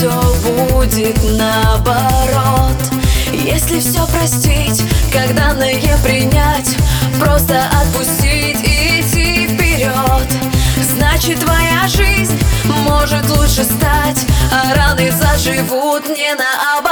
все будет наоборот. Если все простить, когда на принять Просто отпустить и идти вперед Значит твоя жизнь может лучше стать А раны заживут не наоборот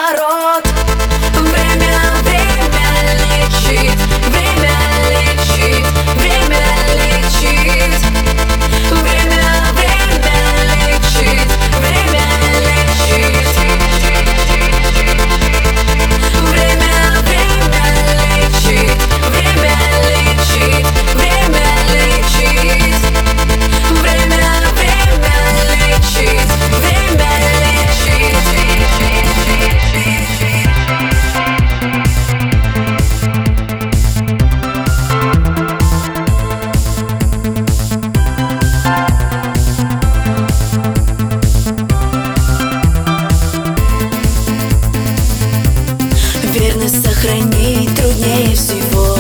всего.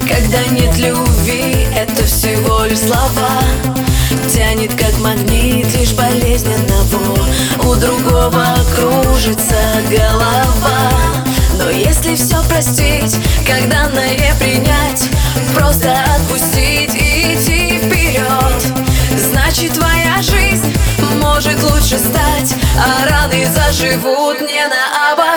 Когда нет любви, это всего лишь слова. Тянет как магнит лишь болезненного У другого кружится голова. Но если все простить, когда на принять Просто отпустить и идти вперед Значит твоя жизнь может лучше стать А раны заживут не наоборот